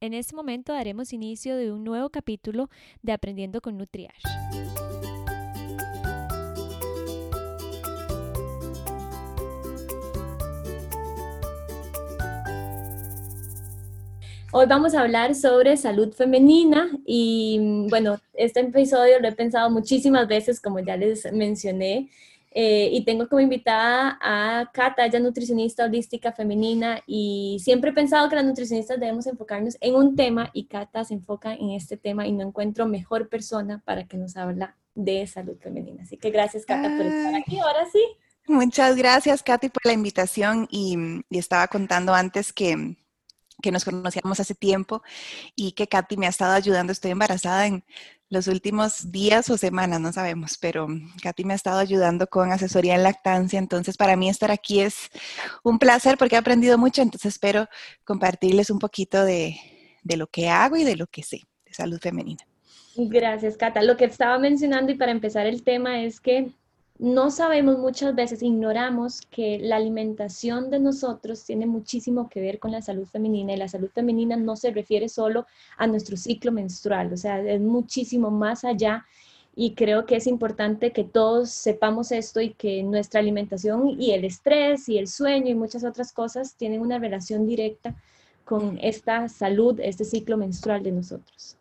En este momento daremos inicio de un nuevo capítulo de Aprendiendo con Nutriash. Hoy vamos a hablar sobre salud femenina y bueno, este episodio lo he pensado muchísimas veces, como ya les mencioné, eh, y tengo como invitada a Cata, ella es nutricionista holística femenina y siempre he pensado que las nutricionistas debemos enfocarnos en un tema y Cata se enfoca en este tema y no encuentro mejor persona para que nos habla de salud femenina. Así que gracias Cata por estar aquí, ahora sí. Muchas gracias Katy por la invitación y, y estaba contando antes que que nos conocíamos hace tiempo y que Katy me ha estado ayudando. Estoy embarazada en los últimos días o semanas, no sabemos, pero Katy me ha estado ayudando con asesoría en lactancia. Entonces, para mí estar aquí es un placer porque he aprendido mucho. Entonces, espero compartirles un poquito de, de lo que hago y de lo que sé de salud femenina. Gracias, Cata. Lo que estaba mencionando y para empezar el tema es que no sabemos muchas veces, ignoramos que la alimentación de nosotros tiene muchísimo que ver con la salud femenina y la salud femenina no se refiere solo a nuestro ciclo menstrual, o sea, es muchísimo más allá y creo que es importante que todos sepamos esto y que nuestra alimentación y el estrés y el sueño y muchas otras cosas tienen una relación directa con esta salud, este ciclo menstrual de nosotros.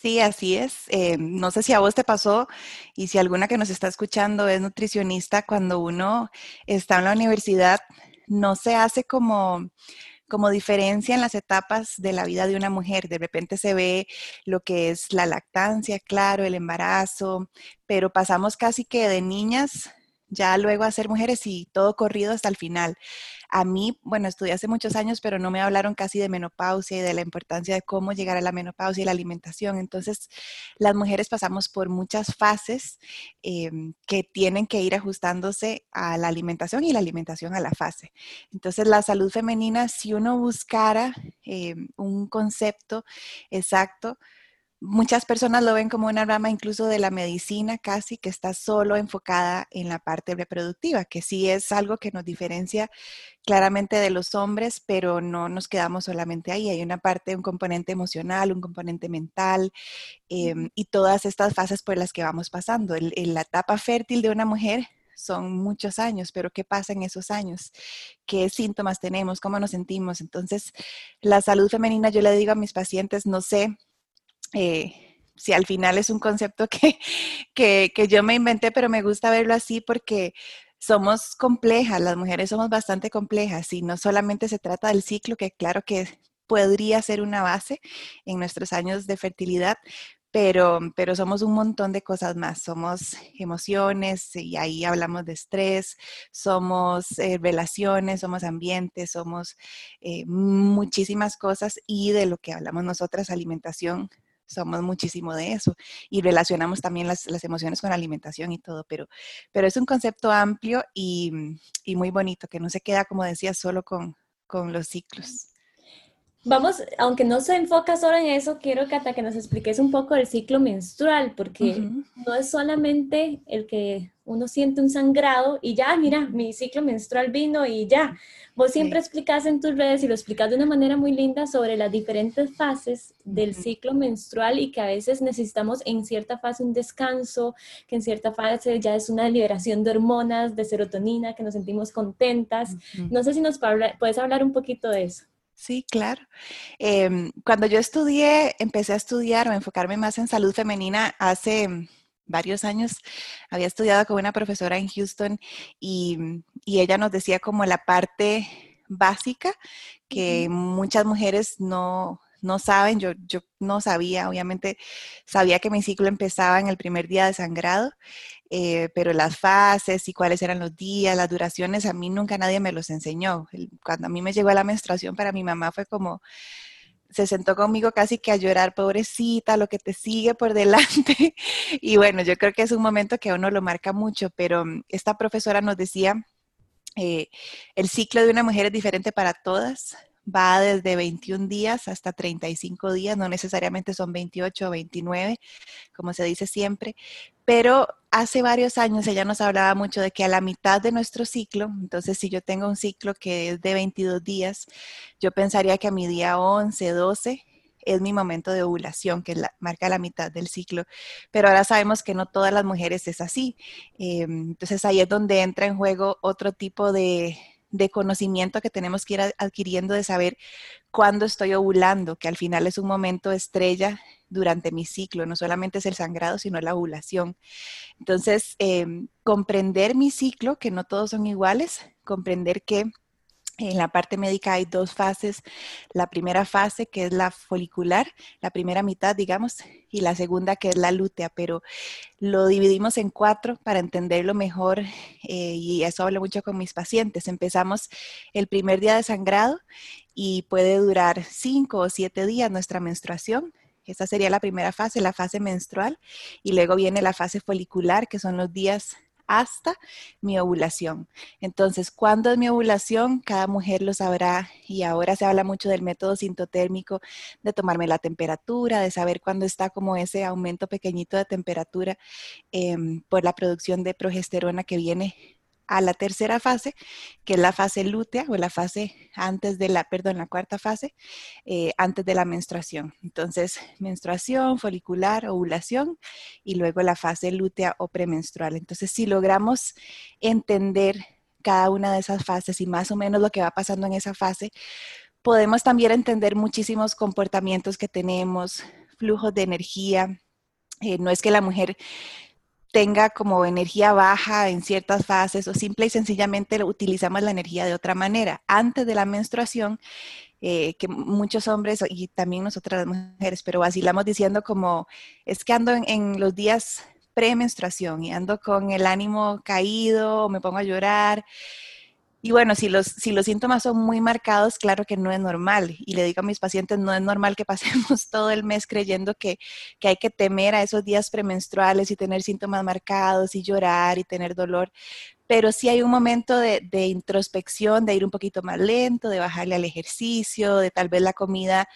Sí, así es. Eh, no sé si a vos te pasó y si alguna que nos está escuchando es nutricionista, cuando uno está en la universidad, no se hace como como diferencia en las etapas de la vida de una mujer. De repente se ve lo que es la lactancia, claro, el embarazo, pero pasamos casi que de niñas ya luego a ser mujeres y todo corrido hasta el final. A mí, bueno, estudié hace muchos años, pero no me hablaron casi de menopausia y de la importancia de cómo llegar a la menopausia y la alimentación. Entonces, las mujeres pasamos por muchas fases em, que tienen que ir ajustándose a la alimentación y la alimentación a la fase. Entonces, la salud femenina, si uno buscara em, un concepto exacto, Muchas personas lo ven como una rama incluso de la medicina casi que está solo enfocada en la parte reproductiva, que sí es algo que nos diferencia claramente de los hombres, pero no nos quedamos solamente ahí. Hay una parte, un componente emocional, un componente mental em, y todas estas fases por las que vamos pasando. En la etapa fértil de una mujer son muchos años, pero ¿qué pasa en esos años? ¿Qué síntomas tenemos? ¿Cómo nos sentimos? Entonces, la salud femenina, yo le digo a mis pacientes, no sé eh, si al final es un concepto que, que, yo me inventé, pero me gusta verlo así porque somos complejas, las mujeres somos bastante complejas y no solamente se trata del ciclo, que claro que podría ser una base en nuestros años de fertilidad, pero, pero somos un montón de cosas más. Somos emociones y ahí hablamos de estrés, somos eh, relaciones, somos ambientes, somos eh, muchísimas cosas y de lo que hablamos nosotras, alimentación, somos muchísimo de eso y relacionamos también las, emociones con la alimentación y todo, pero, pero es un concepto amplio y, y muy bonito, que no se queda, como decía, solo con, con los ciclos. Vamos, aunque no se enfoca solo en eso, quiero, Cata, que nos expliques un poco el ciclo menstrual, porque no es solamente el que uno siente un sangrado y ya, mira, mi ciclo menstrual vino y ya. Vos siempre explicas en tus redes y lo explicas de una manera muy linda sobre las diferentes fases del ciclo menstrual y que a veces necesitamos en cierta fase un descanso, que en cierta fase ya es una liberación de hormonas, de serotonina, que nos sentimos contentas. No sé si nos puedes hablar un poquito de eso. Sí, claro. Em, cuando yo estudié, empecé a estudiar o enfocarme más en salud femenina hace varios años. Había estudiado con una profesora en Houston y, ella nos decía como la parte básica que muchas mujeres no, no saben, yo, yo no sabía, obviamente sabía que mi ciclo empezaba en el primer día de sangrado, eh, pero las fases y cuáles eran los días, las duraciones, a mí nunca nadie me los enseñó. Cuando a mí me llegó la menstruación, para mi mamá fue como, se sentó conmigo casi que a llorar, pobrecita, lo que te sigue por delante. y bueno, yo creo que es un momento que a uno lo marca mucho, pero mm, esta profesora nos decía, eh, el ciclo de una mujer es diferente para todas, va desde 21 días hasta 35 días, no necesariamente son 28 o 29, como se dice siempre, pero hace varios años ella nos hablaba mucho de que a la mitad de nuestro ciclo, entonces si yo tengo un ciclo que es de 22 días, yo pensaría que a mi día 11, 12 es mi momento de ovulación, que marca la mitad del ciclo. Pero ahora sabemos que no todas las mujeres es así. Eh, entonces ahí es donde entra en juego otro tipo de, de conocimiento que tenemos que ir adquiriendo de saber cuándo estoy ovulando, que al final es un momento estrella durante mi ciclo, no solamente es el sangrado, sino la ovulación. Entonces, em, comprender mi ciclo, que no todos son iguales, comprender que en la parte médica hay dos fases. La primera fase, que es la folicular, la primera mitad, digamos, y la segunda, que es la lútea, pero lo dividimos en cuatro para entenderlo mejor eh, y eso hablo mucho con mis pacientes. Empezamos el primer día de sangrado y puede durar cinco o siete días nuestra menstruación. Esa sería la primera fase, la fase menstrual, y luego viene la fase folicular, que son los días hasta mi ovulación. Entonces, ¿cuándo es mi ovulación? Cada mujer lo sabrá y ahora se habla mucho del método sintotérmico, de tomarme la temperatura, de saber cuándo está como ese aumento pequeñito de temperatura em, por la producción de progesterona que viene a la tercera fase, que es la fase lútea o la fase antes de la, perdón, la cuarta fase, eh, antes de la menstruación. Entonces, menstruación, folicular, ovulación y luego la fase lútea o premenstrual. Entonces, si logramos entender cada una de esas fases y más o menos lo que va pasando en esa fase, podemos también entender muchísimos comportamientos que tenemos, flujos de energía. Eh, no es que la mujer tenga como energía baja en ciertas fases o simple y sencillamente utilizamos la energía de otra manera. Antes de la menstruación, eh, que muchos hombres y también nosotras las mujeres, pero vacilamos diciendo como, es que ando en, los días premenstruación y ando con el ánimo caído, me pongo a llorar. Y bueno, si los, síntomas son muy marcados, claro que no es normal. Y le digo a mis pacientes, no es normal que pasemos todo el mes creyendo que, que hay que temer a esos días premenstruales y tener síntomas marcados y llorar y tener dolor. Pero sí hay un momento de, de introspección, de ir un poquito más lento, de bajarle al ejercicio, de tal vez la comida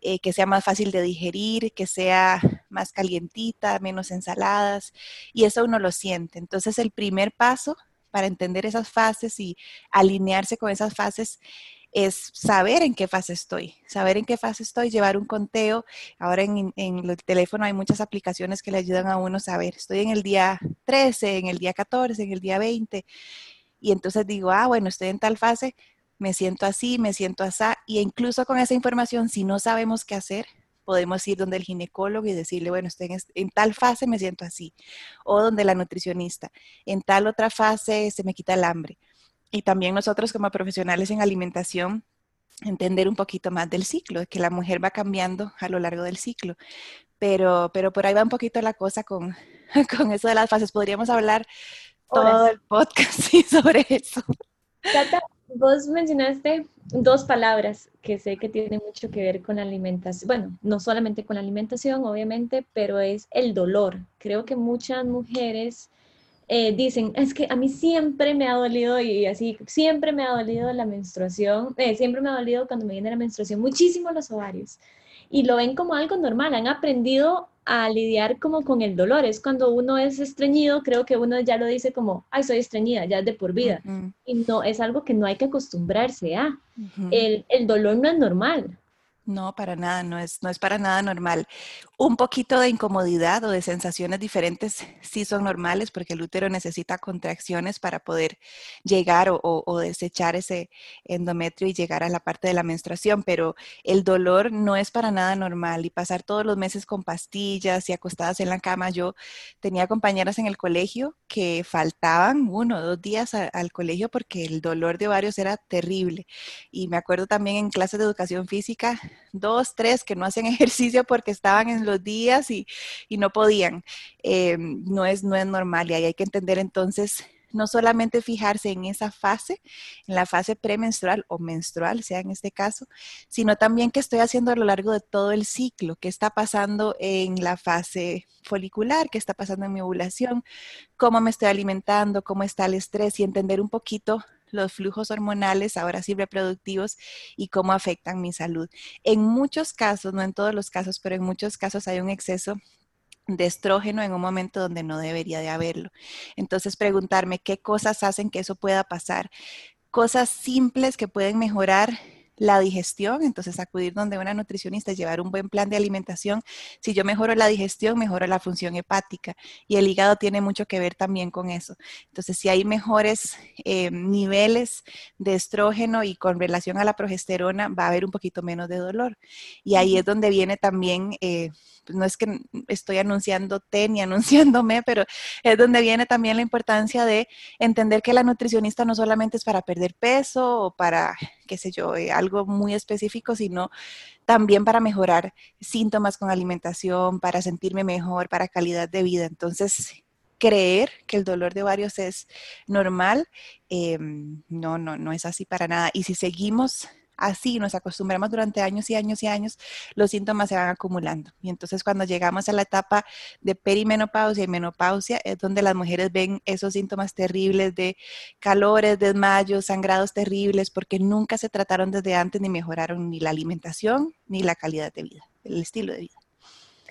eh, que sea más fácil de digerir, que sea más calientita, menos ensaladas. Y eso uno lo siente. Entonces el primer paso para entender esas fases y alinearse con esas fases es saber en qué fase estoy, saber en qué fase estoy, llevar un conteo. Ahora en, el teléfono hay muchas aplicaciones que le ayudan a uno a saber, estoy en el día 13, en el día 14, en el día 20. Y entonces digo, ah, bueno, estoy en tal fase, me siento así, me siento así. Y incluso con esa información, si no sabemos qué hacer, podemos ir donde el ginecólogo y decirle, bueno, estoy en, tal fase me siento así, o donde la nutricionista, en tal otra fase se me quita el hambre. Y también nosotros como profesionales en alimentación, entender un poquito más del ciclo, que la mujer va cambiando a lo largo del ciclo. Pero, pero por ahí va un poquito la cosa con, con eso de las fases. Podríamos hablar todo el podcast sobre eso. Vos mencionaste dos palabras que sé que tienen mucho que ver con la alimentación. Bueno, no solamente con la alimentación, obviamente, pero es el dolor. Creo que muchas mujeres eh, dicen, es que a mí siempre me ha dolido y así, siempre me ha dolido la menstruación, eh, siempre me ha dolido cuando me viene la menstruación, muchísimo los ovarios. Y lo ven como algo normal, han aprendido a lidiar como con el dolor. Es cuando uno es estreñido, creo que uno ya lo dice como, ay, soy estreñida, ya es de por vida. Y no, es algo que no hay que acostumbrarse a. el, el dolor no es normal. No, para nada, no es, no es para nada normal. Un poquito de incomodidad o de sensaciones diferentes sí son normales porque el útero necesita contracciones para poder llegar o, desechar ese endometrio y llegar a la parte de la menstruación, pero el dolor no es para nada normal y pasar todos los meses con pastillas y acostadas en la cama. Yo tenía compañeras en el colegio que faltaban uno o dos días al colegio porque el dolor de ovarios era terrible. Y me acuerdo también en clases de educación física, dos, tres que no hacían ejercicio porque estaban en los días y, no podían. Eh, no, es, no es normal y ahí hay que entender entonces no solamente fijarse en esa fase, en la fase premenstrual o menstrual, sea en este caso, sino también qué estoy haciendo a lo largo de todo el ciclo, qué está pasando en la fase folicular, qué está pasando en mi ovulación, cómo me estoy alimentando, cómo está el estrés y entender un poquito los flujos hormonales, ahora sí reproductivos, y cómo afectan mi salud. En muchos casos, no en todos los casos, pero en muchos casos hay un exceso de estrógeno en un momento donde no debería de haberlo. Entonces, preguntarme qué cosas hacen que eso pueda pasar. Cosas simples que pueden mejorar la digestión, entonces acudir donde una nutricionista, llevar un buen plan de alimentación. Si yo mejoro la digestión, mejoro la función hepática y el hígado tiene mucho que ver también con eso. Entonces, si hay mejores eh, niveles de estrógeno y con relación a la progesterona, va a haber un poquito menos de dolor. Y ahí es donde viene también... Eh, no es que estoy anunciándote ni anunciándome, pero es donde viene también la importancia de entender que la nutricionista no solamente es para perder peso o para, qué sé yo, eh, algo muy específico, sino también para mejorar síntomas con alimentación, para sentirme mejor, para calidad de vida. Entonces, creer que el dolor de ovarios es normal, em, no, no, no es así para nada. Y si seguimos así nos acostumbramos durante años y años y años, los síntomas se van acumulando. Y entonces cuando llegamos a la etapa de perimenopausia y menopausia, es donde las mujeres ven esos síntomas terribles de calores, desmayos, sangrados terribles, porque nunca se trataron desde antes ni mejoraron ni la alimentación ni la calidad de vida, el estilo de vida.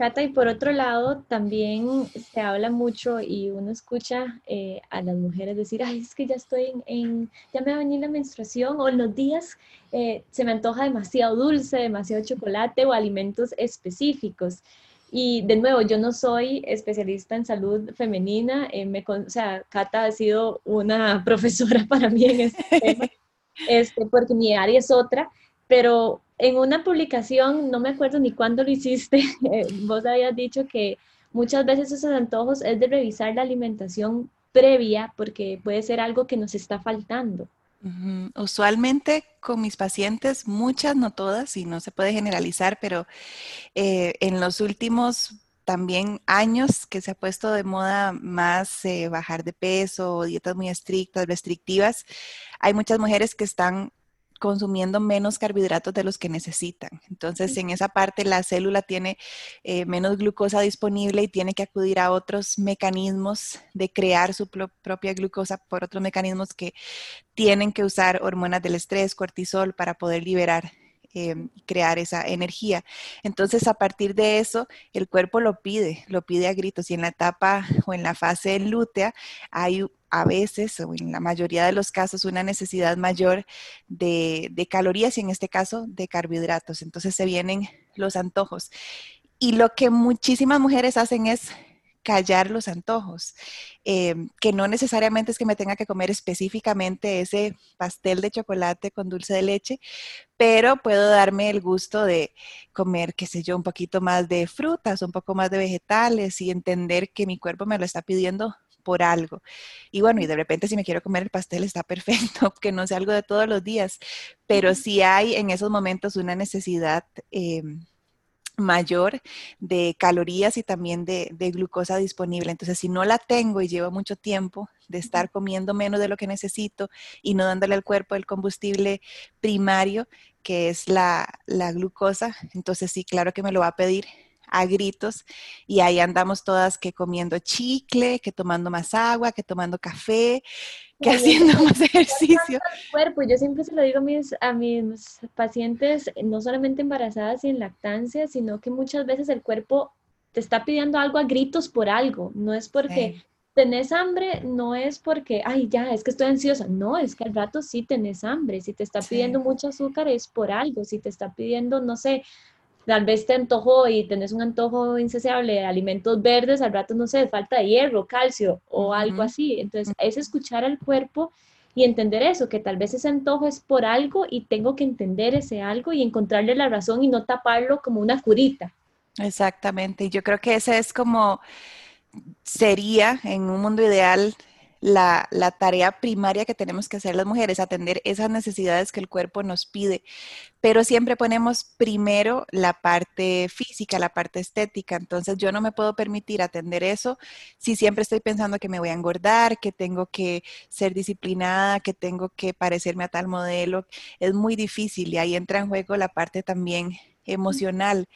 Cata, y por otro lado, también se habla mucho y uno escucha eh, a las mujeres decir, ay, es que ya estoy en, ya me va a venir la menstruación, o en los días eh, se me antoja demasiado dulce, demasiado chocolate o alimentos específicos. Y de nuevo, yo no soy especialista en salud femenina, eh, me, o sea, Cata ha sido una profesora para mí en este tema, este, porque mi área es otra, pero en una publicación, no me acuerdo ni cuándo lo hiciste, eh, vos habías dicho que muchas veces esos antojos es de revisar la alimentación previa porque puede ser algo que nos está faltando. Usualmente con mis pacientes, muchas, no todas, y no se puede generalizar, pero eh, en los últimos también años que se ha puesto de moda más eh, bajar de peso, dietas muy estrictas, restrictivas, hay muchas mujeres que están consumiendo menos carbohidratos de los que necesitan. Entonces, en esa parte la célula tiene eh, menos glucosa disponible y tiene que acudir a otros mecanismos de crear su propia glucosa por otros mecanismos que tienen que usar hormonas del estrés, cortisol, para poder liberar em, crear esa energía. Entonces, a partir de eso, el cuerpo lo pide, lo pide a gritos. Y en la etapa o en la fase lútea hay a veces, o en la mayoría de los casos, una necesidad mayor de, calorías y en este caso de carbohidratos. Entonces se vienen los antojos. Y lo que muchísimas mujeres hacen es callar los antojos, em, que no necesariamente es que me tenga que comer específicamente ese pastel de chocolate con dulce de leche, pero puedo darme el gusto de comer, qué sé yo, un poquito más de frutas, un poco más de vegetales y entender que mi cuerpo me lo está pidiendo por algo. Y bueno, y de repente si me quiero comer el pastel está perfecto, que no sea algo de todos los días, pero si hay en esos momentos una necesidad em, mayor de calorías y también de, de, glucosa disponible. Entonces, si no la tengo y llevo mucho tiempo de estar comiendo menos de lo que necesito y no dándole al cuerpo el combustible primario, que es la, la glucosa, entonces sí, claro que me lo va a pedir a gritos y ahí andamos todas que comiendo chicle, que tomando más agua, que tomando café, que haciendo más ejercicio. Cuerpo, yo siempre se lo digo a mis, a mis pacientes, no solamente embarazadas y en lactancia, sino que muchas veces el cuerpo te está pidiendo algo a gritos por algo, no es porque tenés hambre, no es porque, ay, ya, es que estoy ansiosa, no, es que al rato sí tenés hambre, si te está pidiendo mucho azúcar es por algo, si te está pidiendo, no sé, tal vez te antojo y tenés un antojo insaciable de alimentos verdes, al rato no sé, falta de hierro, calcio o algo así. Entonces, es escuchar al cuerpo y entender eso, que tal vez ese antojo es por algo y tengo que entender ese algo y encontrarle la razón y no taparlo como una curita. Exactamente, y yo creo que ese es como sería en un mundo ideal la, tarea primaria que tenemos que hacer las mujeres, atender esas necesidades que el cuerpo nos pide. Pero siempre ponemos primero la parte física, la parte estética. Entonces yo no me puedo permitir atender eso si siempre estoy pensando que me voy a engordar, que tengo que ser disciplinada, que tengo que parecerme a tal modelo. Es muy difícil y ahí entra en juego la parte también emocional,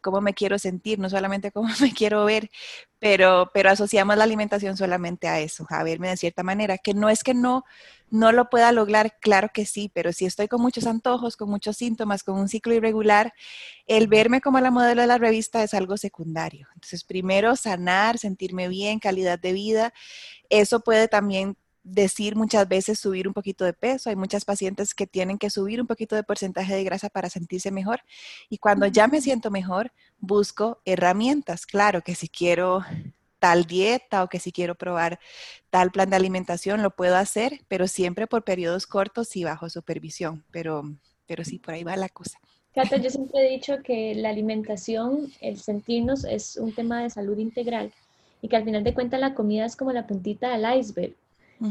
cómo me quiero sentir, no solamente cómo me quiero ver, pero, pero asociamos la alimentación solamente a eso, a verme de cierta manera, que no es que no, no lo pueda lograr, claro que sí, pero si estoy con muchos antojos, con muchos síntomas, con un ciclo irregular, el verme como la modelo de la revista es algo secundario. Entonces, primero sanar, sentirme bien, calidad de vida, eso puede también decir muchas veces subir un poquito de peso. Hay muchas pacientes que tienen que subir un poquito de porcentaje de grasa para sentirse mejor. Y cuando ya me siento mejor, busco herramientas. Claro que si quiero tal dieta o que si quiero probar tal plan de alimentación, lo puedo hacer, pero siempre por periodos cortos y bajo supervisión. Pero, pero sí, por ahí va la cosa. Cata, yo siempre he dicho que la alimentación, el sentirnos, es un tema de salud integral y que al final de cuentas la comida es como la puntita del iceberg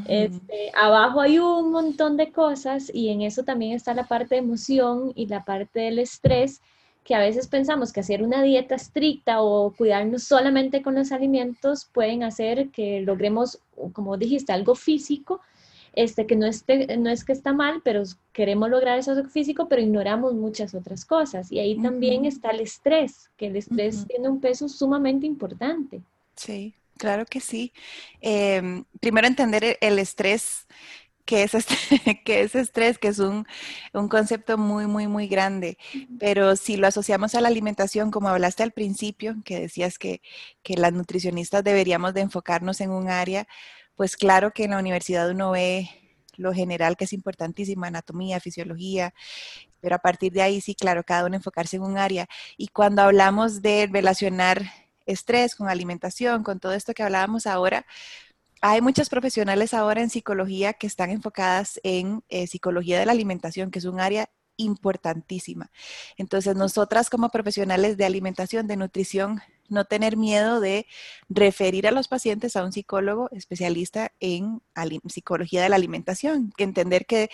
este, abajo hay un montón de cosas y en eso también está la parte de emoción y la parte del estrés, que a veces pensamos que hacer una dieta estricta o cuidarnos solamente con los alimentos pueden hacer que logremos, como dijiste, algo físico, este, que no, esté, no es que está mal, pero queremos lograr eso físico, pero ignoramos muchas otras cosas. Y ahí también está el estrés, que el estrés tiene un peso sumamente importante. Sí. Claro que sí. Em, primero entender e, el estrés, que es, este, que es estrés, que es un, concepto muy, muy, muy grande. Pero si lo asociamos a la alimentación, como hablaste al principio, que decías que, que las nutricionistas deberíamos de enfocarnos en un área, pues claro que en la universidad uno ve lo general que es importantísimo, anatomía, fisiología, pero a partir de ahí sí, claro, cada uno enfocarse en un área. Y cuando hablamos de relacionar estrés, con alimentación, con todo esto que hablábamos ahora, hay muchas profesionales ahora en psicología que están enfocadas en eh, psicología de la alimentación, que es un área importantísima. Entonces, nosotras como profesionales de alimentación, de nutrición, no tener miedo de referir a los pacientes a un psicólogo especialista en psicología de la alimentación, entender que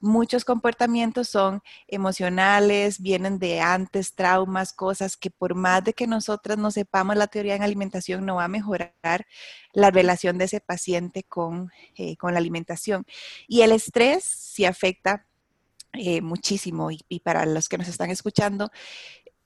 muchos comportamientos son emocionales, vienen de antes, traumas, cosas que por más de que nosotras no sepamos la teoría en alimentación, no va a mejorar la relación de ese paciente con, eh, con la alimentación. Y el estrés sí afecta eh, muchísimo y, y, para los que nos están escuchando,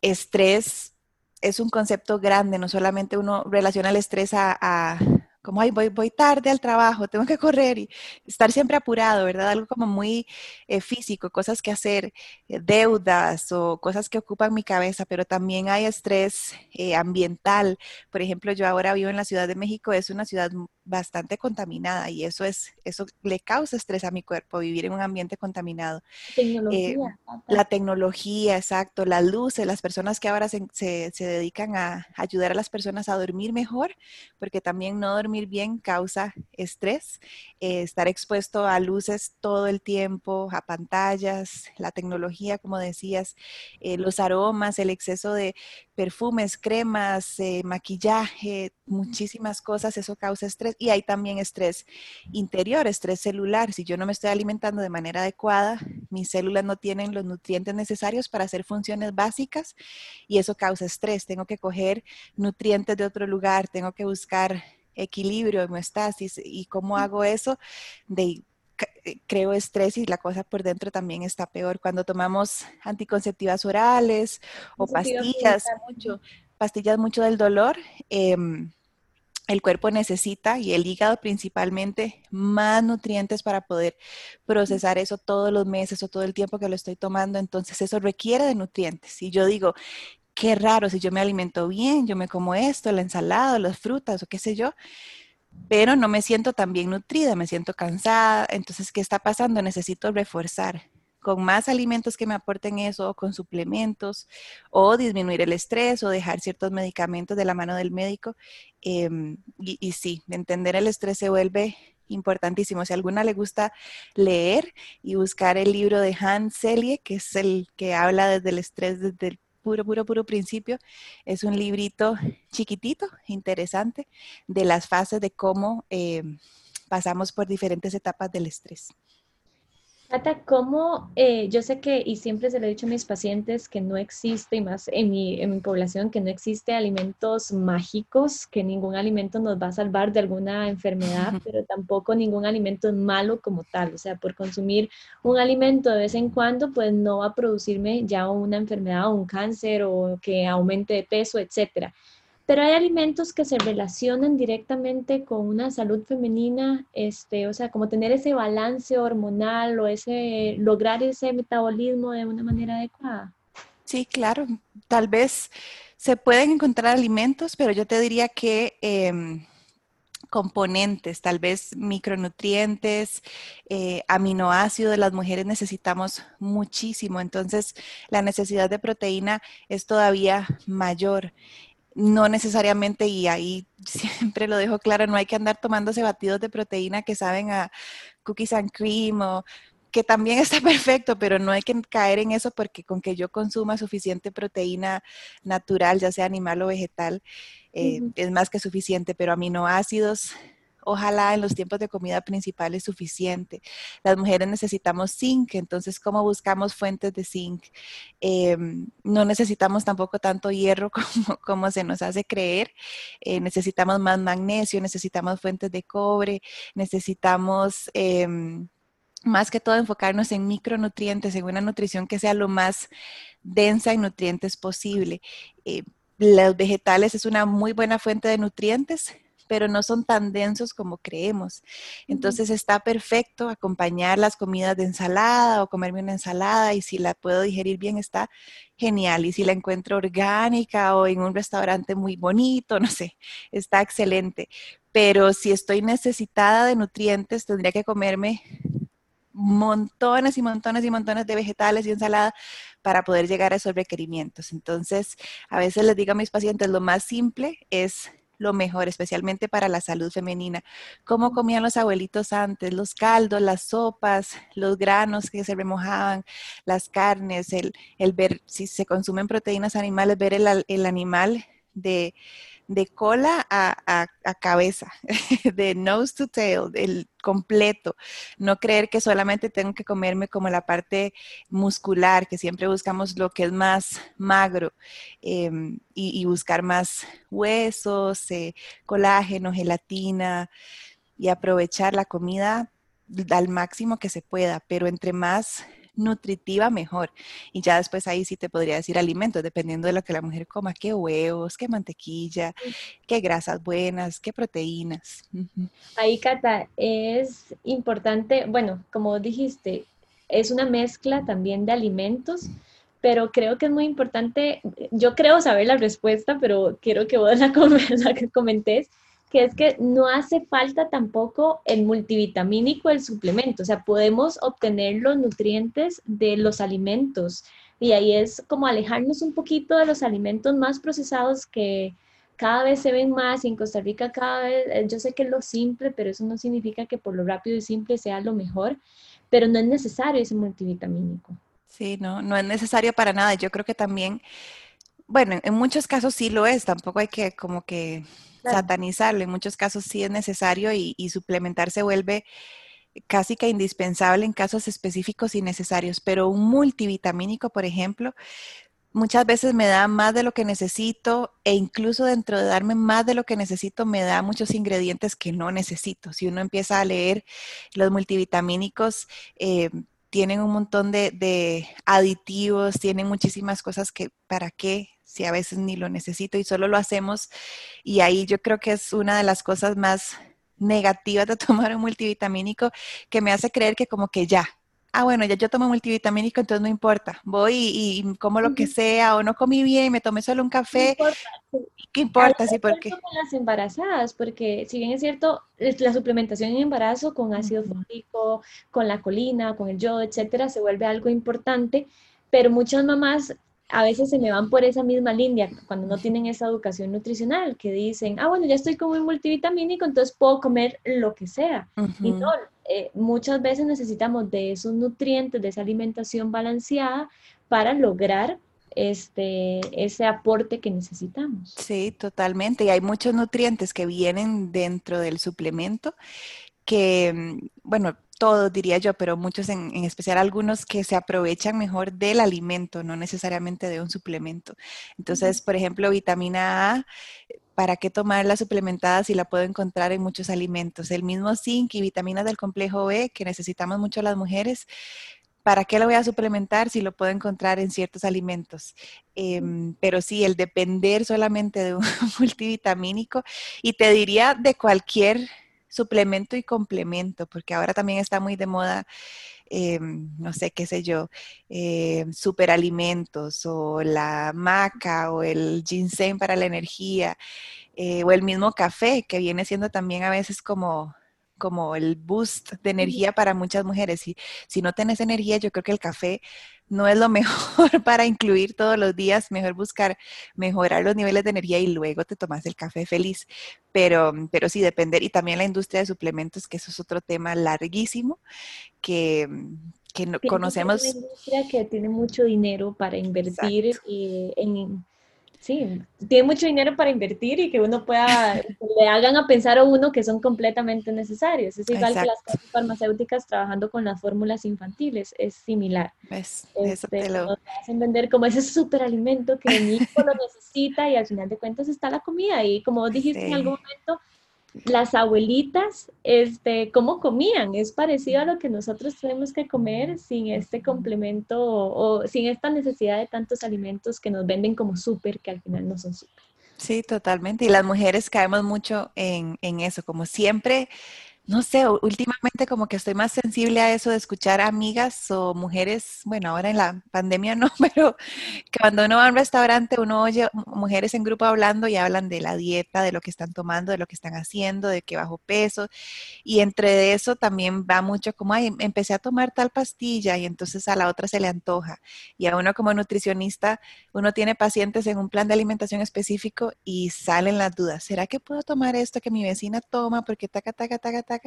estrés es un concepto grande, no solamente uno relaciona el estrés a, como, ay, voy, voy tarde al trabajo, tengo que correr y estar siempre apurado, ¿verdad? Algo como muy eh, físico, cosas que hacer, eh, deudas o cosas que ocupan mi cabeza, pero también hay estrés eh, ambiental. Por ejemplo, yo ahora vivo en la Ciudad de México, es una ciudad bastante contaminada y eso es eso le causa estrés a mi cuerpo vivir en un ambiente contaminado. Tecnología, la tecnología exacto las luces las personas que ahora se, se, dedican a ayudar a las personas a dormir mejor porque también no dormir bien causa estrés eh, estar expuesto a luces todo el tiempo a pantallas la tecnología como decías eh, los aromas el exceso de perfumes cremas eh, maquillaje muchísimas cosas eso causa estrés y hay también estrés interior, estrés celular. Si yo no me estoy alimentando de manera adecuada, mis células no tienen los nutrientes necesarios para hacer funciones básicas y eso causa estrés. Tengo que coger nutrientes de otro lugar, tengo que buscar equilibrio, homeostasis. ¿Y cómo hago eso? De, eh, creo estrés y la cosa por dentro también está peor. Cuando tomamos anticonceptivas orales o pastillas, mucho, pastillas mucho del dolor, eh, el cuerpo necesita, y el hígado principalmente, más nutrientes para poder procesar eso todos los meses o todo el tiempo que lo estoy tomando. Entonces eso requiere de nutrientes. Y yo digo, qué raro, si yo me alimento bien, yo me como esto, la ensalada, las frutas o qué sé yo, pero no me siento tan bien nutrida, me siento cansada. Entonces, ¿qué está pasando? Necesito reforzar con más alimentos que me aporten eso, o con suplementos, o disminuir el estrés, o dejar ciertos medicamentos de la mano del médico. Em, y, sí, entender el estrés se vuelve importantísimo. Si a alguna le gusta leer y buscar el libro de Hans Selye, que es el que habla desde el estrés desde el puro, puro, puro principio, es un librito chiquitito, interesante, de las fases de cómo em, pasamos por diferentes etapas del estrés. Tata, ¿cómo? Eh, yo sé que, y siempre se lo he dicho a mis pacientes, que no existe, y más en mi, en mi población, que no existe alimentos mágicos, que ningún alimento nos va a salvar de alguna enfermedad, pero tampoco ningún alimento es malo como tal. O sea, por consumir un alimento de vez en cuando, pues no va a producirme ya una enfermedad o un cáncer o que aumente de peso, etcétera. Pero hay alimentos que se relacionan directamente con una salud femenina, este, o sea, como tener ese balance hormonal o ese, lograr ese metabolismo de una manera adecuada. Sí, claro. Tal vez se pueden encontrar alimentos, pero yo te diría que em, componentes, tal vez micronutrientes, eh, aminoácidos, las mujeres necesitamos muchísimo, entonces la necesidad de proteína es todavía mayor no necesariamente, y ahí siempre lo dejo claro, no hay que andar tomándose batidos de proteína que saben a cookies and cream o que también está perfecto, pero no hay que caer en eso porque con que yo consuma suficiente proteína natural, ya sea animal o vegetal, eh, es más que suficiente, pero aminoácidos ojalá en los tiempos de comida principal es suficiente. Las mujeres necesitamos zinc, entonces, ¿cómo buscamos fuentes de zinc? Em, no necesitamos tampoco tanto hierro como, se nos hace creer. Eh, necesitamos más magnesio, necesitamos fuentes de cobre, necesitamos... Em, más que todo enfocarnos en micronutrientes, en una nutrición que sea lo más densa en nutrientes posible. Eh, los vegetales es una muy buena fuente de nutrientes, pero no son tan densos como creemos. Entonces está perfecto acompañar las comidas de ensalada o comerme una ensalada y si la puedo digerir bien está genial. Y si la encuentro orgánica o en un restaurante muy bonito, no sé, está excelente. Pero si estoy necesitada de nutrientes, tendría que comerme montones y montones y montones de vegetales y ensalada para poder llegar a esos requerimientos. Entonces, a veces les digo a mis pacientes, lo más simple es lo mejor, especialmente para la salud femenina. ¿Cómo comían los abuelitos antes? Los caldos, las sopas, los granos que se remojaban, las carnes, el, el ver si se consumen proteínas animales, ver el, el animal de de cola a, cabeza, de nose to tail, el completo. No creer que solamente tengo que comerme como la parte muscular, que siempre buscamos lo que es más magro em, y, buscar más huesos, eh, colágeno, gelatina y aprovechar la comida al máximo que se pueda, pero entre más nutritiva mejor. Y ya después ahí sí te podría decir alimentos, dependiendo de lo que la mujer coma, qué huevos, qué mantequilla, qué grasas buenas, qué proteínas. Ahí, Cata, es importante, bueno, como dijiste, es una mezcla también de alimentos pero creo que es muy importante, yo creo saber la respuesta, pero quiero que vos la, la que comentes, que es que no hace falta tampoco el multivitamínico, el suplemento, o sea, podemos obtener los nutrientes de los alimentos y ahí es como alejarnos un poquito de los alimentos más procesados que cada vez se ven más y en Costa Rica cada vez, eh, yo sé que es lo simple, pero eso no significa que por lo rápido y simple sea lo mejor, pero no es necesario ese multivitamínico. Sí, no, no es necesario para nada. Yo creo que también, bueno, en muchos casos sí lo es, tampoco hay que como que satanizarlo. En muchos casos sí es necesario y, suplementar se vuelve casi que indispensable en casos específicos y necesarios, pero un multivitamínico, por ejemplo, muchas veces me da más de lo que necesito e incluso dentro de darme más de lo que necesito me da muchos ingredientes que no necesito. Si uno empieza a leer los multivitamínicos, eh, tienen un montón de, de, aditivos, tienen muchísimas cosas que para qué si a veces ni lo necesito y solo lo hacemos. Y ahí yo creo que es una de las cosas más negativas de tomar un multivitamínico que me hace creer que como que ya, ah, bueno, ya yo tomo multivitamínico, entonces no importa, voy y, como lo que sea, o no comí bien, me tomé solo un café. No importa. ¿Qué importa? Sí, porque... Con las embarazadas, porque si bien es cierto, la suplementación en embarazo con ácido fólico, con la colina, con el yodo, etcétera, se vuelve algo importante, pero muchas mamás a veces se me van por esa misma línea cuando no tienen esa educación nutricional, que dicen, ah, bueno, ya estoy como un multivitamínico, entonces puedo comer lo que sea. Y no, eh, muchas veces necesitamos de esos nutrientes, de esa alimentación balanceada para lograr este, ese aporte que necesitamos. Sí, totalmente. Y hay muchos nutrientes que vienen dentro del suplemento que, mm, bueno, todos diría yo, pero muchos, en, especial algunos que se aprovechan mejor del alimento, no necesariamente de un suplemento. Entonces, por ejemplo, vitamina A, ¿para qué tomarla suplementada si la puedo encontrar en muchos alimentos? El mismo zinc y vitaminas del complejo B que necesitamos mucho las mujeres, ¿para qué lo voy a suplementar si lo puedo encontrar en ciertos alimentos? Em, pero sí, el depender solamente de un multivitamínico y te diría de cualquier suplemento y complemento, porque ahora también está muy de moda, em, no sé, qué sé yo, eh, superalimentos o la maca o el ginseng para la energía eh, o el mismo café, que viene siendo también a veces como como el boost de energía para muchas mujeres. Si, si no tenés energía, yo creo que el café no es lo mejor para incluir todos los días, mejor buscar mejorar los niveles de energía y luego te tomas el café feliz. Pero, pero sí, depender. Y también la industria de suplementos, que eso es otro tema larguísimo, que, que no, conocemos. Es una industria que tiene mucho dinero para invertir y en sí, tiene mucho dinero para invertir y que uno pueda, le hagan a pensar a uno que son completamente necesarios. Es igual que las farmacéuticas trabajando con las fórmulas infantiles, es similar. Te este, lo... hacen vender como ese superalimento que el niño lo necesita y al final de cuentas está la comida y como dijiste en algún momento, las abuelitas, este, cómo comían, es parecido a lo que nosotros tenemos que comer sin este complemento o, sin esta necesidad de tantos alimentos que nos venden como súper, que al final no son súper. Sí, totalmente. Y las mujeres caemos mucho en, en eso, como siempre no sé, últimamente como que estoy más sensible a eso de escuchar amigas o mujeres, bueno, ahora en la pandemia no, pero cuando uno va a un restaurante uno oye mujeres en grupo hablando y hablan de la dieta, de lo que están tomando, de lo que están haciendo, de que bajo peso. Y entre eso también va mucho como, ay, empecé a tomar tal pastilla y entonces a la otra se le antoja. Y a uno como nutricionista, uno tiene pacientes en un plan de alimentación específico y salen las dudas. ¿Será que puedo tomar esto que mi vecina toma? Porque taca, taca, taca, taca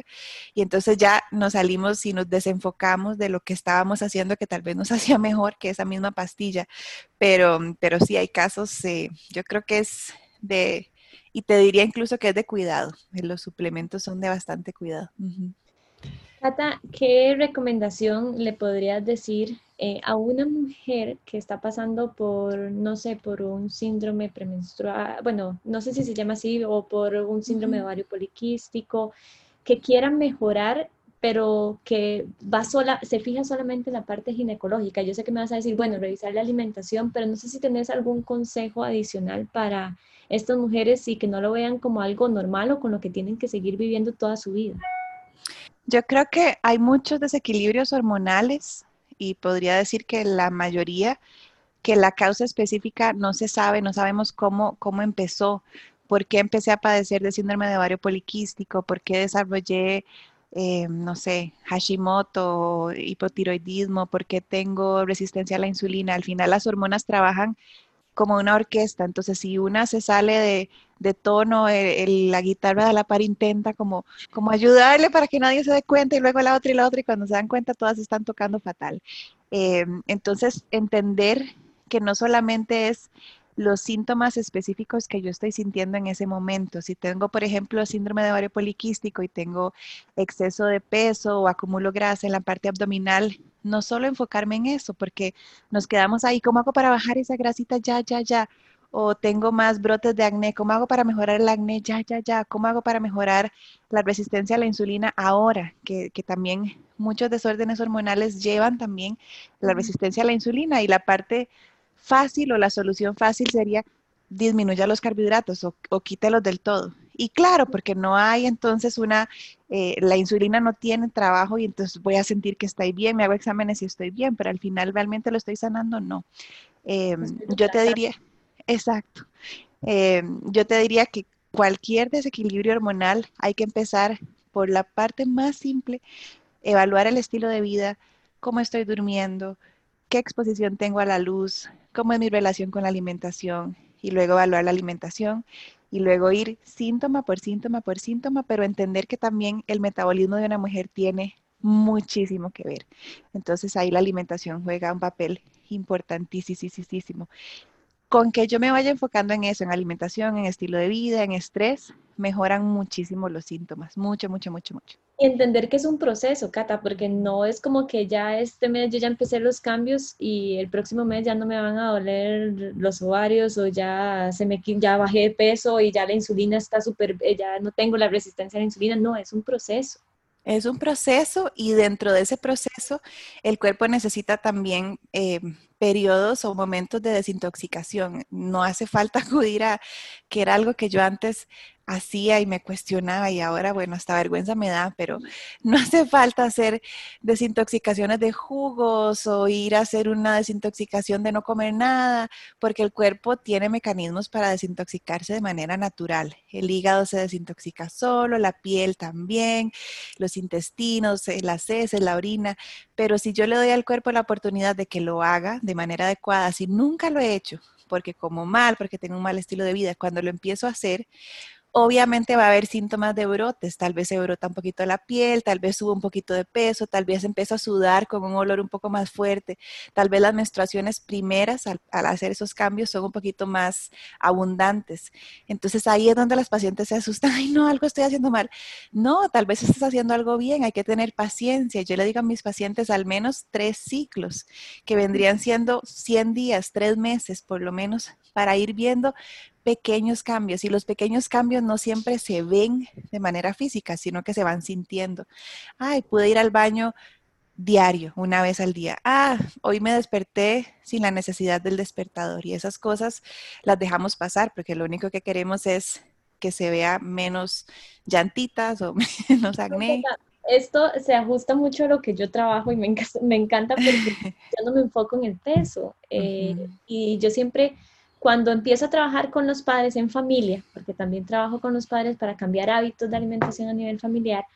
y entonces ya nos salimos y nos desenfocamos de lo que estábamos haciendo que tal vez nos hacía mejor que esa misma pastilla. Pero, pero sí hay casos, eh, yo creo que es de, y te diría incluso que es de cuidado. Los suplementos son de bastante cuidado. Cata, ¿qué recomendación le podrías decir eh, a una mujer que está pasando por, no sé, por un síndrome premenstrual, bueno, no sé si se llama así, o por un síndrome de ovario poliquístico, que quieran mejorar, pero que va sola, se fija solamente en la parte ginecológica. Yo sé que me vas a decir, bueno, revisar la alimentación, pero no sé si tenés algún consejo adicional para estas mujeres y que no lo vean como algo normal o con lo que tienen que seguir viviendo toda su vida. Yo creo que hay muchos desequilibrios hormonales y podría decir que la mayoría que la causa específica no se sabe, no sabemos cómo, cómo empezó, por qué empecé a padecer de síndrome de ovario poliquístico, por qué desarrollé, eh, no sé, Hashimoto, hipotiroidismo, por qué tengo resistencia a la insulina. Al final las hormonas trabajan como una orquesta, entonces si una se sale de, tono, la guitarra de la par intenta como, como ayudarle para que nadie se dé cuenta y luego la otra y la otra y cuando se dan cuenta todas están tocando fatal. Eh, entonces entender que no solamente es los síntomas específicos que yo estoy sintiendo en ese momento. Si tengo, por ejemplo, síndrome de ovario poliquístico y tengo exceso de peso o acumulo grasa en la parte abdominal, no solo enfocarme en eso, porque nos quedamos ahí, ¿cómo hago para bajar esa grasita ya, ya, ya? O tengo más brotes de acné, ¿cómo hago para mejorar el acné ya, ya, ya? ¿Cómo hago para mejorar la resistencia a la insulina ahora? Que, que también muchos desórdenes hormonales llevan también la resistencia a la insulina y la parte fácil o la solución fácil sería disminuya los carbohidratos o, o quítelos del todo. Y claro, porque no hay entonces una, eh, la insulina no tiene trabajo y entonces voy a sentir que estoy bien, me hago exámenes y estoy bien, pero al final realmente lo estoy sanando, no. Em, yo te diría, exacto, em, yo te diría que cualquier desequilibrio hormonal hay que empezar por la parte más simple, evaluar el estilo de vida, cómo estoy durmiendo, qué exposición tengo a la luz, cómo es mi relación con la alimentación y luego evaluar la alimentación y luego ir síntoma por síntoma por síntoma, pero entender que también el metabolismo de una mujer tiene muchísimo que ver. Entonces ahí la alimentación juega un papel importantísimo. Con que yo me vaya enfocando en eso, en alimentación, en estilo de vida, en estrés, mejoran muchísimo los síntomas, mucho, mucho, mucho, mucho. Y entender que es un proceso, Cata, porque no es como que ya este mes yo ya empecé los cambios y el próximo mes ya no me van a doler los ovarios o ya se me ya bajé de peso y ya la insulina está súper, eh, ya no tengo la resistencia a la insulina. No, es un proceso. Es un proceso y dentro de ese proceso el cuerpo necesita también eh, periodos o momentos de desintoxicación. No hace falta acudir a, que era algo que yo antes hacía y me cuestionaba y ahora, bueno, hasta vergüenza me da, pero no hace falta hacer desintoxicaciones de jugos o ir a hacer una desintoxicación de no comer nada, porque el cuerpo tiene mecanismos para desintoxicarse de manera natural. El hígado se desintoxica solo, la piel también, los intestinos, eh, las heces, la orina, pero si yo le doy al cuerpo la oportunidad de que lo haga de manera adecuada, si nunca lo he hecho, porque como mal, porque tengo un mal estilo de vida, cuando lo empiezo a hacer, Obviamente va a haber síntomas de brotes, tal vez se brota un poquito la piel, tal vez sube un poquito de peso, tal vez empieza a sudar con un olor un poco más fuerte, tal vez las menstruaciones primeras al, hacer esos cambios son un poquito más abundantes. Entonces ahí es donde las pacientes se asustan, ay no, algo estoy haciendo mal. No, tal vez estás haciendo algo bien, hay que tener paciencia. Yo le digo a mis pacientes al menos tres ciclos, que vendrían siendo 100 días, tres meses por lo menos, para ir viendo pequeños cambios y los pequeños cambios no siempre se ven de manera física, sino que se van sintiendo. Ay, pude ir al baño diario, una vez al día. Ah, hoy me desperté sin la necesidad del despertador y esas cosas las dejamos pasar porque lo único que queremos es que se vea menos llantitas o menos acné. Esto se ajusta mucho a lo que yo trabajo y me encanta, me encanta porque yo no me enfoco en el peso eh, y yo siempre cuando empiezo a trabajar con los padres en familia, porque también trabajo con los padres para cambiar hábitos de alimentación a nivel familiar,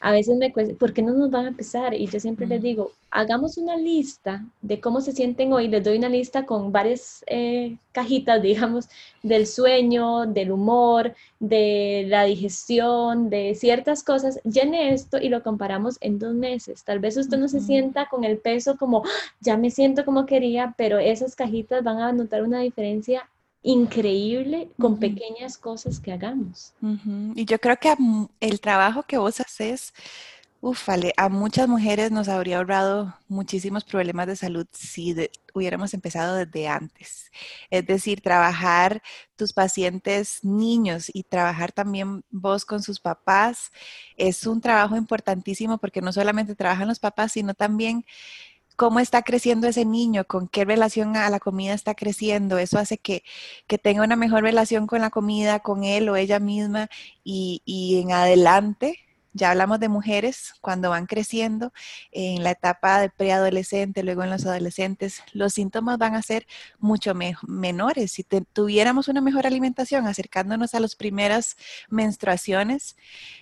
a veces me cuesta, ¿por qué no nos van a empezar? Y yo siempre les digo, hagamos una lista de cómo se sienten hoy. Les doy una lista con varias eh, cajitas, digamos, del sueño, del humor, de la digestión, de ciertas cosas. Llene esto y lo comparamos en dos meses. Tal vez usted no se sienta con el peso como, ah, ya me siento como quería, pero esas cajitas van a notar una diferencia increíble con pequeñas cosas que hagamos. Y yo creo que el trabajo que vos haces, ufale, a muchas mujeres nos habría ahorrado muchísimos problemas de salud si hubiéramos empezado desde antes. Es decir, trabajar tus pacientes niños y trabajar también vos con sus papás es un trabajo importantísimo porque no solamente trabajan los papás, sino también cómo está creciendo ese niño, con qué relación a la comida está creciendo. Eso hace que, tenga una mejor relación con la comida, con él o ella misma y, y en adelante ya hablamos de mujeres cuando van creciendo en la etapa de preadolescente, luego en los adolescentes, los síntomas van a ser mucho menores. Si tuviéramos una mejor alimentación acercándonos a las primeras menstruaciones,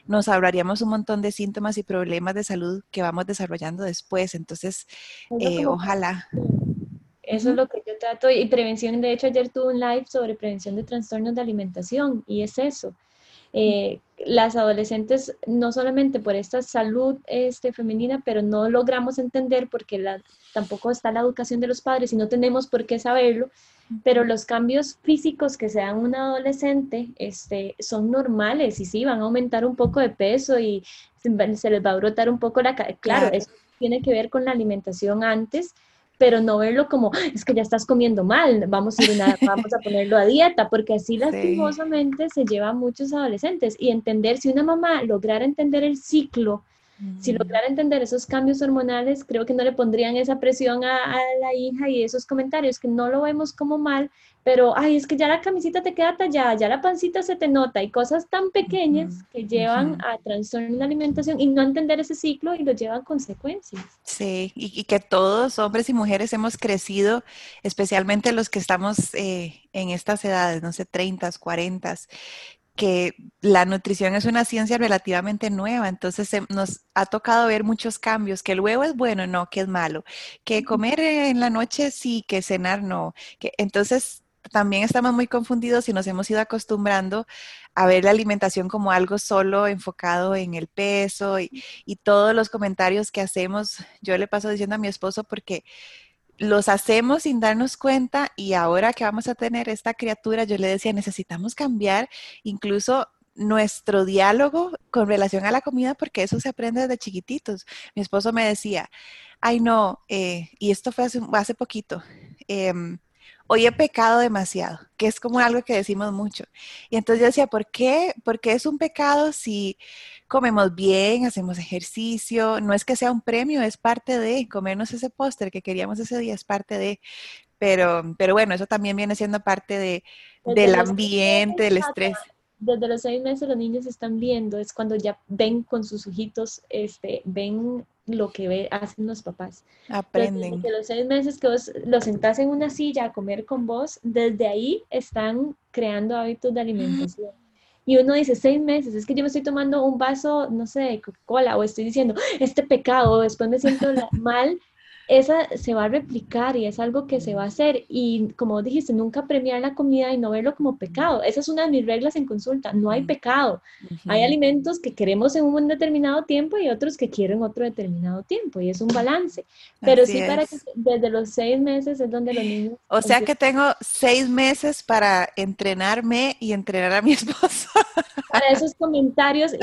nos ahorraríamos un montón de síntomas y problemas de salud que vamos desarrollando después. Entonces, eh, ojalá. Eso es lo que yo trato. Y prevención, de hecho, ayer tuve un live sobre prevención de trastornos de alimentación y es eso eh, las adolescentes, no solamente por esta salud este, femenina, pero no logramos entender porque la, tampoco está la educación de los padres y no tenemos por qué saberlo, pero los cambios físicos que se dan un adolescente este, son normales y sí, van a aumentar un poco de peso y se, les va a brotar un poco la... Claro, claro. eso tiene que ver con la alimentación antes, pero no verlo como, es que ya estás comiendo mal, vamos a, ir vamos a ponerlo a dieta, porque así lastimosamente se lleva a muchos adolescentes. Y entender, si una mamá lograra entender el ciclo, si lograra entender esos cambios hormonales, creo que no le pondrían esa presión a, a, la hija y esos comentarios que no lo vemos como mal, pero, ay, es que ya la camisita te queda tallada, ya la pancita se te nota, y cosas tan pequeñas que llevan a trastorno en la alimentación y no entender ese ciclo y lo llevan consecuencias. Sí, y, que todos, hombres y mujeres, hemos crecido, especialmente los que estamos eh, en estas edades, no sé, 30, 40, que la nutrición es una ciencia relativamente nueva, entonces nos ha tocado ver muchos cambios, que el huevo es bueno, no, que es malo, que comer en la noche sí, que cenar no, que entonces también estamos muy confundidos y nos hemos ido acostumbrando a ver la alimentación como algo solo enfocado en el peso y, todos los comentarios que hacemos, yo le paso diciendo a mi esposo porque los hacemos sin darnos cuenta y ahora que vamos a tener esta criatura, yo le decía, necesitamos cambiar incluso nuestro diálogo con relación a la comida, porque eso se aprende desde chiquititos. Mi esposo me decía, ay no, eh, y esto fue hace, poquito, em, hoy he pecado demasiado, que es como algo que decimos mucho. Y entonces yo decía, ¿por qué? Porque es un pecado si comemos bien, hacemos ejercicio, no es que sea un premio, es parte de comernos ese póster que queríamos ese día, es parte de, pero, pero bueno, eso también viene siendo parte de, del ambiente, del estrés desde los seis meses los niños están viendo, es cuando ya ven con sus ojitos, este, ven lo que ve, hacen los papás. Aprenden. desde los seis meses que vos los sentás en una silla a comer con vos, desde ahí están creando hábitos de alimentación. Y uno dice, seis meses, es que yo me estoy tomando un vaso, no sé, de Coca-Cola, o estoy diciendo, este pecado, después me siento mal, esa se va a replicar y es algo que se va a hacer. Y como dijiste, nunca premiar la comida y no verlo como pecado. Esa es una de mis reglas en consulta. No hay pecado. Hay alimentos que queremos en un determinado tiempo y otros que quieren otro determinado tiempo. Y es un balance. Pero sí para que desde los seis meses es donde los niños... O sea que tengo seis meses para entrenarme y entrenar a mi esposo. Para esos comentarios y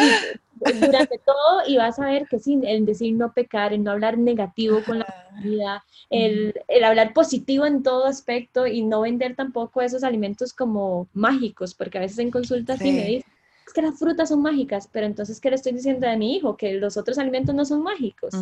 durante todo y vas a ver que sí, el decir no pecar, el no hablar negativo con la comida, el, el, hablar positivo en todo aspecto y no vender tampoco esos alimentos como mágicos, porque a veces en consultas sí. me dicen, es que las frutas son mágicas, pero entonces, ¿qué le estoy diciendo a mi hijo? Que los otros alimentos no son mágicos.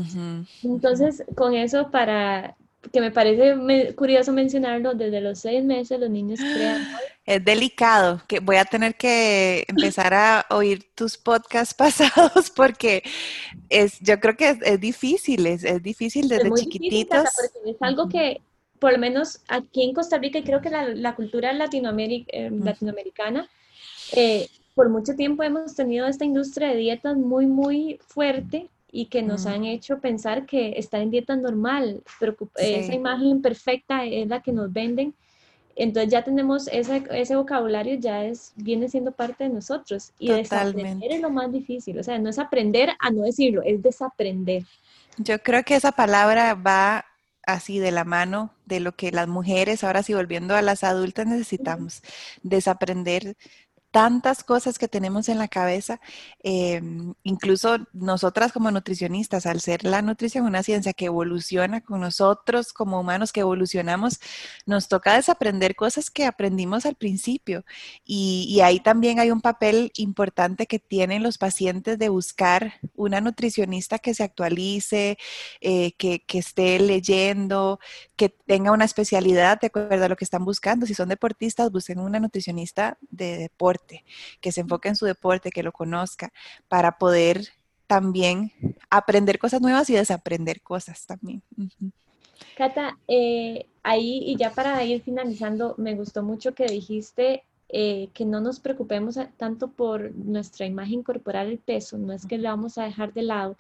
Entonces, con eso para, que me parece curioso mencionarlo, desde los seis meses los niños crean. Es delicado, que voy a tener que empezar a oír tus podcasts pasados porque es, yo creo que es, difícil, es, difícil desde chiquititos. es algo que, por lo menos aquí en Costa Rica, y creo que la, cultura eh, latinoamericana, eh, por mucho tiempo hemos tenido esta industria de dietas muy, muy fuerte y que nos han hecho pensar que estar en dieta normal, pero esa imagen perfecta es la que nos venden. Entonces ya tenemos ese, ese vocabulario, ya es, viene siendo parte de nosotros. Y desaprender es lo más difícil. O sea, no es aprender a no decirlo, es desaprender. Yo creo que esa palabra va así de la mano de lo que las mujeres, ahora sí volviendo a las adultas, necesitamos. Desaprender tantas cosas que tenemos en la cabeza, em, incluso nosotras como nutricionistas, al ser la nutrición una ciencia que evoluciona con nosotros como humanos que evolucionamos, nos toca desaprender cosas que aprendimos al principio. Y, ahí también hay un papel importante que tienen los pacientes de buscar una nutricionista que se actualice, eh, que, que esté leyendo, que tenga una especialidad de acuerdo a lo que están buscando. Si son deportistas, busquen una nutricionista de deporte que se enfoque en su deporte, que lo conozca, para poder también aprender cosas nuevas y desaprender cosas también. Cata, eh, ahí y ya para ir finalizando, me gustó mucho que dijiste eh, que no nos preocupemos tanto por nuestra imagen corporal, el peso, no es que lo vamos a dejar de lado,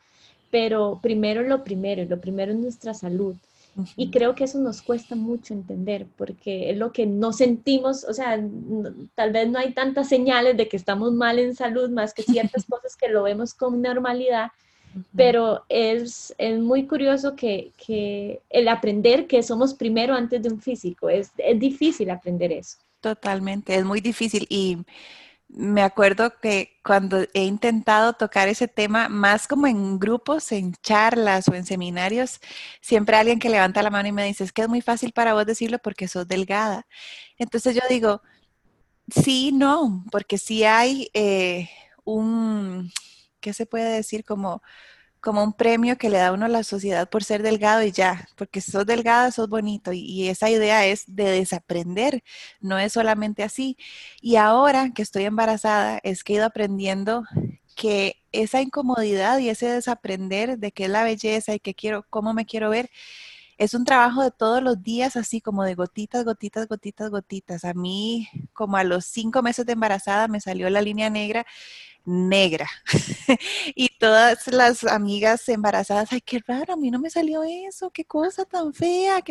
pero primero lo primero, lo primero es nuestra salud. Y creo que eso nos cuesta mucho entender porque es lo que no sentimos, o sea, tal vez no hay tantas señales de que estamos mal en salud más que ciertas cosas que lo vemos con normalidad, pero es, es, muy curioso que, que, el aprender que somos primero antes de un físico, es, es difícil aprender eso. Totalmente, es muy difícil y me acuerdo que cuando he intentado tocar ese tema, más como en grupos, en charlas o en seminarios, siempre alguien que levanta la mano y me dice, es que es muy fácil para vos decirlo porque sos delgada. Entonces yo digo, sí, no, porque sí hay eh, un, ¿qué se puede decir? Como como un premio que le da uno a la sociedad por ser delgado y ya, porque si sos delgada, sos bonito. Y, esa idea es de desaprender, no es solamente así. Y ahora que estoy embarazada, es que he ido aprendiendo que esa incomodidad y ese desaprender de qué es la belleza y qué quiero, cómo me quiero ver, es un trabajo de todos los días, así como de gotitas, gotitas, gotitas, gotitas. A mí, como a los cinco meses de embarazada, me salió la línea negra negra. y todas las amigas embarazadas, ay, qué raro, a mí no me salió eso, qué cosa tan fea.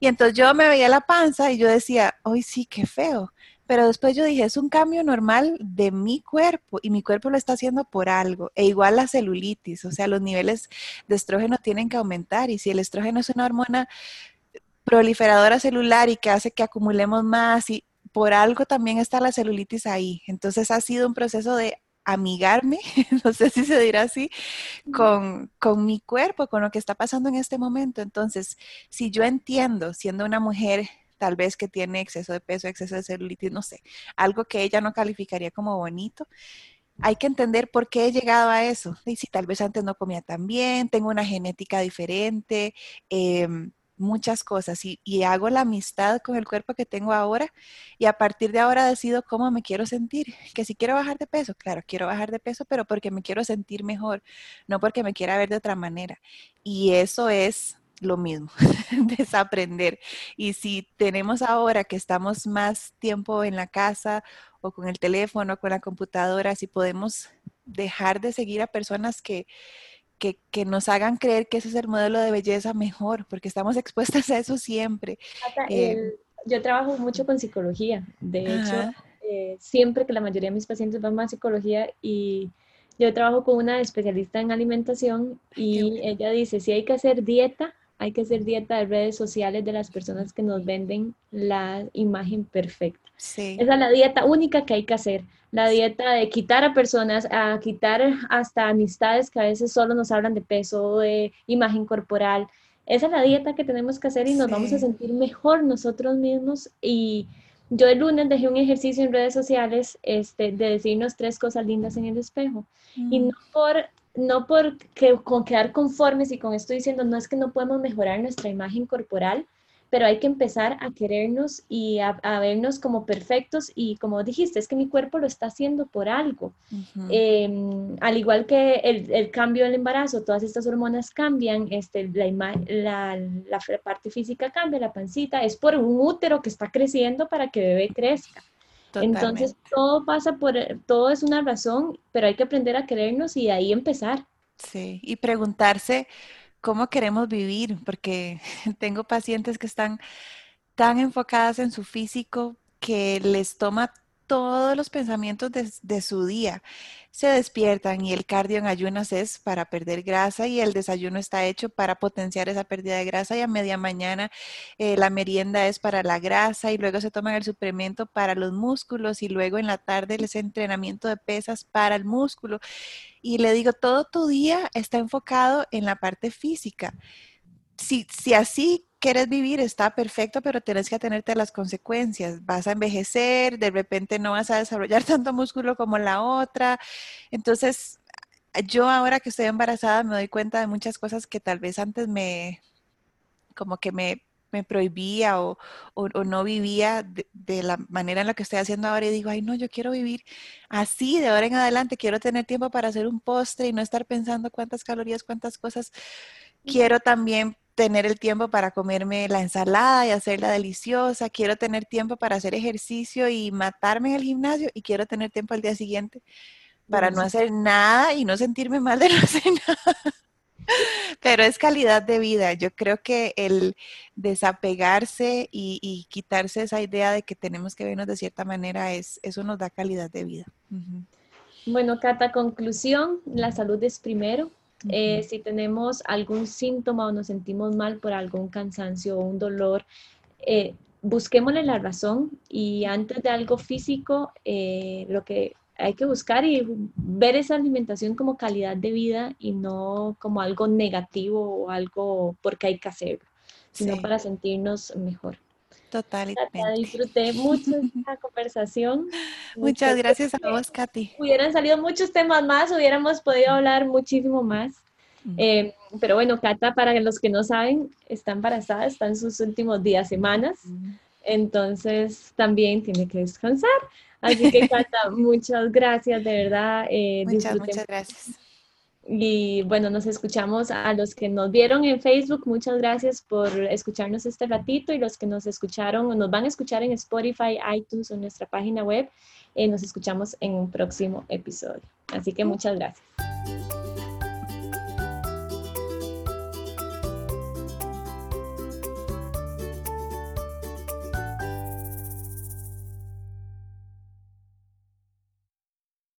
Y entonces yo me veía la panza y yo decía, hoy sí, qué feo. Pero después yo dije, es un cambio normal de mi cuerpo y mi cuerpo lo está haciendo por algo. E igual la celulitis, o sea, los niveles de estrógeno tienen que aumentar y si el estrógeno es una hormona proliferadora celular y que hace que acumulemos más y por algo también está la celulitis ahí. Entonces ha sido un proceso de amigarme, no sé si se dirá así, con, con, mi cuerpo, con lo que está pasando en este momento. Entonces, si yo entiendo, siendo una mujer tal vez que tiene exceso de peso, exceso de celulitis, no sé, algo que ella no calificaría como bonito, hay que entender por qué he llegado a eso. Y si tal vez antes no comía tan bien, tengo una genética diferente, em, muchas cosas y, y, hago la amistad con el cuerpo que tengo ahora y a partir de ahora decido cómo me quiero sentir. Que si quiero bajar de peso, claro, quiero bajar de peso, pero porque me quiero sentir mejor, no porque me quiera ver de otra manera. Y eso es lo mismo, desaprender. Y si tenemos ahora que estamos más tiempo en la casa o con el teléfono, con la computadora, si podemos dejar de seguir a personas que, que, nos hagan creer que ese es el modelo de belleza mejor, porque estamos expuestas a eso siempre. Eh, yo trabajo mucho con psicología, de hecho, eh, siempre que la mayoría de mis pacientes van a psicología y yo trabajo con una especialista en alimentación y ella dice, si hay que hacer dieta, hay que hacer dieta de redes sociales de las personas que nos venden la imagen perfecta. Esa es la dieta única que hay que hacer la dieta de quitar a personas, a quitar hasta amistades que a veces solo nos hablan de peso, de imagen corporal. Esa es la dieta que tenemos que hacer y nos vamos a sentir mejor nosotros mismos. Y yo el lunes dejé un ejercicio en redes sociales este, de decirnos tres cosas lindas en el espejo. Y mm. no por no por que, con quedar conformes y con esto diciendo, no es que no podemos mejorar nuestra imagen corporal, pero hay que empezar a querernos y a, vernos como perfectos y como dijiste, es que mi cuerpo lo está haciendo por algo. Em, al igual que el, cambio del embarazo, todas estas hormonas cambian, este, la, la, la, parte física cambia, la pancita, es por un útero que está creciendo para que bebé crezca. Entonces todo pasa por, todo es una razón, pero hay que aprender a querernos y ahí empezar. Sí, y preguntarse, cómo queremos vivir, porque tengo pacientes que están tan enfocadas en su físico que les toma todos los pensamientos de, su día. Se despiertan y el cardio en ayunas es para perder grasa y el desayuno está hecho para potenciar esa pérdida de grasa y a media mañana eh, la merienda es para la grasa y luego se toman el suplemento para los músculos y luego en la tarde el entrenamiento de pesas para el músculo. Y le digo, todo tu día está enfocado en la parte física. Si, si así quieres vivir está perfecto, pero tienes que atenerte a las consecuencias. Vas a envejecer, de repente no vas a desarrollar tanto músculo como la otra. Entonces, yo ahora que estoy embarazada me doy cuenta de muchas cosas que tal vez antes me, como que me, me prohibía o, o, no vivía de, de, la manera en la que estoy haciendo ahora y digo, ay no, yo quiero vivir así de ahora en adelante, quiero tener tiempo para hacer un postre y no estar pensando cuántas calorías, cuántas cosas. Quiero también tener el tiempo para comerme la ensalada y hacerla deliciosa, quiero tener tiempo para hacer ejercicio y matarme en el gimnasio y quiero tener tiempo al día siguiente para no hacer nada y no sentirme mal de no hacer nada. Pero es calidad de vida. Yo creo que el desapegarse y, quitarse esa idea de que tenemos que vernos de cierta manera, es, eso nos da calidad de vida. Bueno, Cata, conclusión, la salud es primero. Eh, si tenemos algún síntoma o nos sentimos mal por algún cansancio o un dolor, eh, busquémosle la razón y antes de algo físico, eh, lo que hay que buscar y ver esa alimentación como calidad de vida y no como algo negativo o algo porque hay que hacerlo, sino para sentirnos mejor. Totalmente. Disfruté mucho esta conversación. Muchas gracias a vos, Katy. Hubieran salido muchos temas más, hubiéramos podido hablar muchísimo más. Eh, pero bueno, Cata, para los que no saben, está embarazada, está en sus últimos días, semanas. Entonces también tiene que descansar. Así que, Cata, muchas gracias, de verdad. Eh, muchas, muchas gracias. Y bueno, nos escuchamos a los que nos vieron en Facebook. Muchas gracias por escucharnos este ratito y los que nos escucharon o nos van a escuchar en Spotify, iTunes o nuestra página web. Eh, nos escuchamos en un próximo episodio. Así que muchas gracias.